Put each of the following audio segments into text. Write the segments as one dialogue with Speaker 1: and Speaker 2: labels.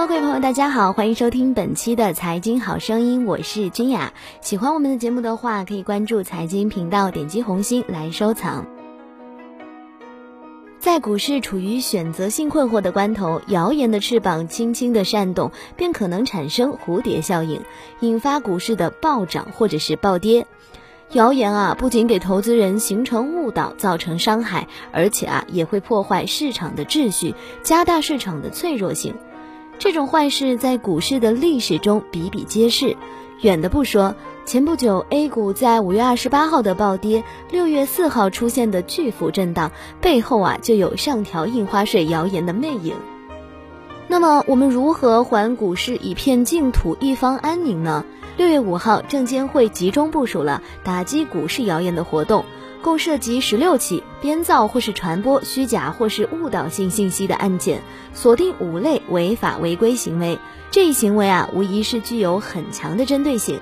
Speaker 1: 各位朋友，大家好，欢迎收听本期的财经好声音，我是君雅。喜欢我们的节目的话，可以关注财经频道，点击红心来收藏。在股市处于选择性困惑的关头，谣言的翅膀轻轻的扇动，便可能产生蝴蝶效应，引发股市的暴涨或者是暴跌。谣言啊，不仅给投资人形成误导，造成伤害，而且啊，也会破坏市场的秩序，加大市场的脆弱性。这种坏事在股市的历史中比比皆是。远的不说，前不久 A 股在五月二十八号的暴跌，六月四号出现的巨幅震荡，背后啊，就有上调印花税谣言的魅影。那么，我们如何还股市一片净土，一方安宁呢？六月五号，证监会集中部署了打击股市谣言的活动，共涉及十六起编造或是传播虚假或是误导性信息的案件，锁定五类违法违规行为。这一行为啊，无疑是具有很强的针对性。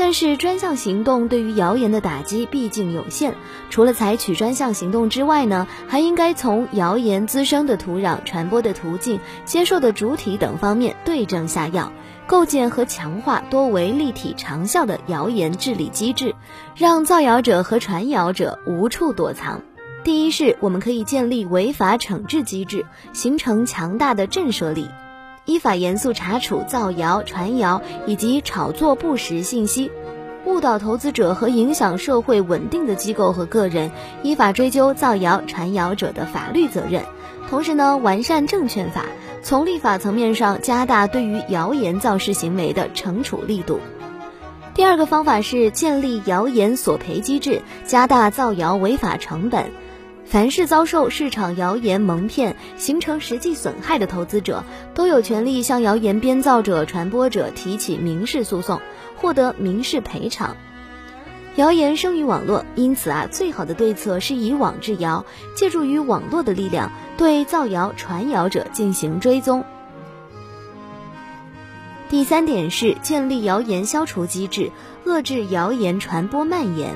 Speaker 1: 但是专项行动对于谣言的打击毕竟有限，除了采取专项行动之外呢，还应该从谣言滋生的土壤、传播的途径、接受的主体等方面对症下药，构建和强化多维立体长效的谣言治理机制，让造谣者和传谣者无处躲藏。第一是，我们可以建立违法惩治机制，形成强大的震慑力。依法严肃查处造谣、传谣以及炒作不实信息、误导投资者和影响社会稳定的机构和个人，依法追究造谣传谣者的法律责任。同时呢，完善证券法，从立法层面上加大对于谣言造势行为的惩处力度。第二个方法是建立谣言索赔机制，加大造谣违法成本。凡是遭受市场谣言蒙骗，形成实际损害的投资者，都有权利向谣言编造者、传播者提起民事诉讼，获得民事赔偿。谣言生于网络，因此啊，最好的对策是以网制谣，借助于网络的力量，对造谣传谣者进行追踪。第三点是建立谣言消除机制，遏制谣言传播蔓延。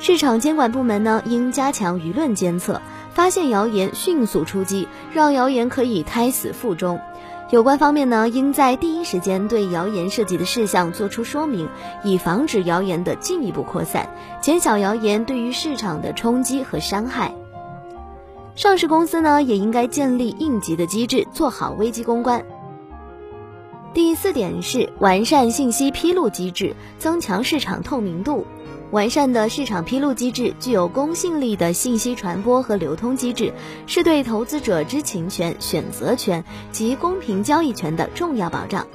Speaker 1: 市场监管部门呢，应加强舆论监测，发现谣言迅速出击，让谣言可以胎死腹中。有关方面呢，应在第一时间对谣言涉及的事项作出说明，以防止谣言的进一步扩散，减小谣言对于市场的冲击和伤害。上市公司呢，也应该建立应急的机制，做好危机公关。第四点是完善信息披露机制，增强市场透明度。完善的市场披露机制，具有公信力的信息传播和流通机制，是对投资者知情权、选择权及公平交易权的重要保障。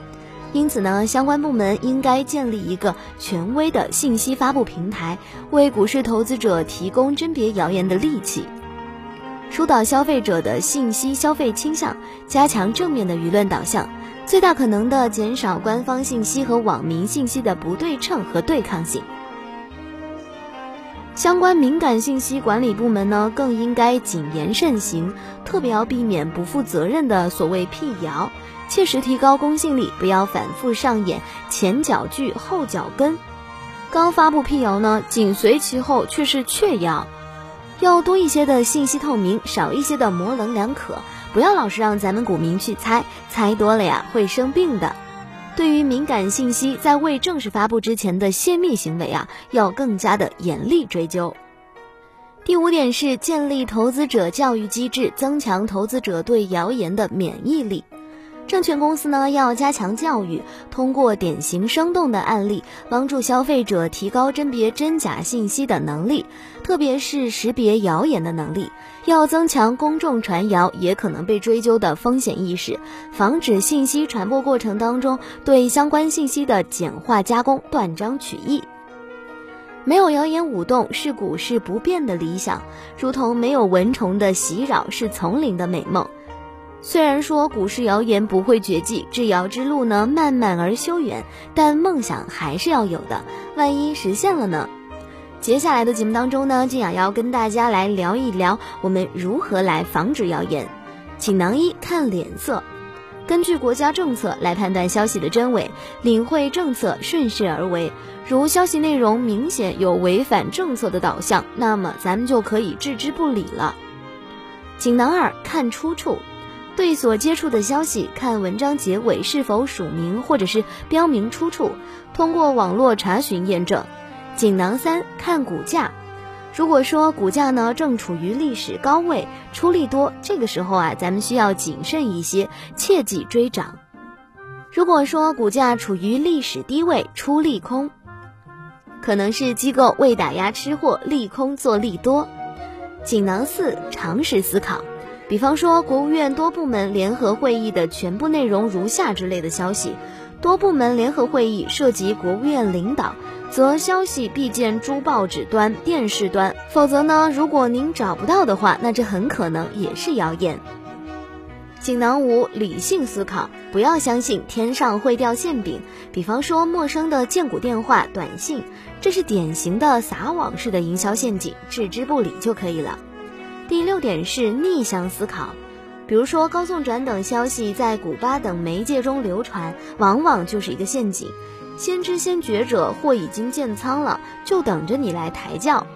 Speaker 1: 因此呢，相关部门应该建立一个权威的信息发布平台，为股市投资者提供甄别谣言的利器，疏导消费者的信息消费倾向，加强正面的舆论导向，最大可能的减少官方信息和网民信息的不对称和对抗性。相关敏感信息管理部门呢，更应该谨言慎行，特别要避免不负责任的所谓辟谣，切实提高公信力，不要反复上演前脚锯后脚跟。刚发布辟谣呢，紧随其后却是确谣，要多一些的信息透明，少一些的模棱两可，不要老是让咱们股民去猜，猜多了呀会生病的。对于敏感信息在未正式发布之前的泄密行为啊，要更加的严厉追究。第五点是建立投资者教育机制，增强投资者对谣言的免疫力。证券公司呢要加强教育，通过典型生动的案例，帮助消费者提高甄别真假信息的能力，特别是识别谣言的能力。要增强公众传谣也可能被追究的风险意识，防止信息传播过程当中对相关信息的简化加工、断章取义。没有谣言舞动是股市不变的理想，如同没有蚊虫的袭扰是丛林的美梦。虽然说股市谣言不会绝迹，治谣之路呢漫漫而修远，但梦想还是要有的。万一实现了呢？接下来的节目当中呢，静雅要跟大家来聊一聊我们如何来防止谣言。锦囊一看脸色，根据国家政策来判断消息的真伪，领会政策，顺势而为。如消息内容明显有违反政策的导向，那么咱们就可以置之不理了。锦囊二看出处。对所接触的消息，看文章结尾是否署名或者是标明出处，通过网络查询验证。锦囊三，看股价。如果说股价呢正处于历史高位，出力多，这个时候啊，咱们需要谨慎一些，切忌追涨。如果说股价处于历史低位，出利空，可能是机构为打压吃货，利空做利多。锦囊四，常识思考。比方说，国务院多部门联合会议的全部内容如下之类的消息，多部门联合会议涉及国务院领导。则消息必见诸报纸端、电视端，否则呢，如果您找不到的话，那这很可能也是谣言。锦囊五：理性思考，不要相信天上会掉馅饼。比方说陌生的荐股电话、短信，这是典型的撒网式的营销陷阱，置之不理就可以了。第六点是逆向思考，比如说高送转等消息在古巴等媒介中流传，往往就是一个陷阱。先知先觉者或已经建仓了，就等着你来抬轿。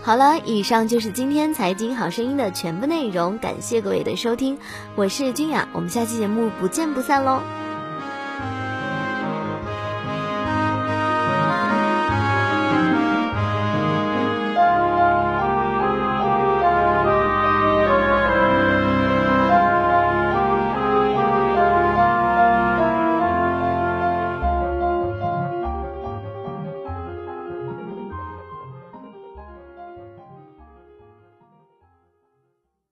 Speaker 1: 好了，以上就是今天财经好声音的全部内容，感谢各位的收听，我是君雅，我们下期节目不见不散喽。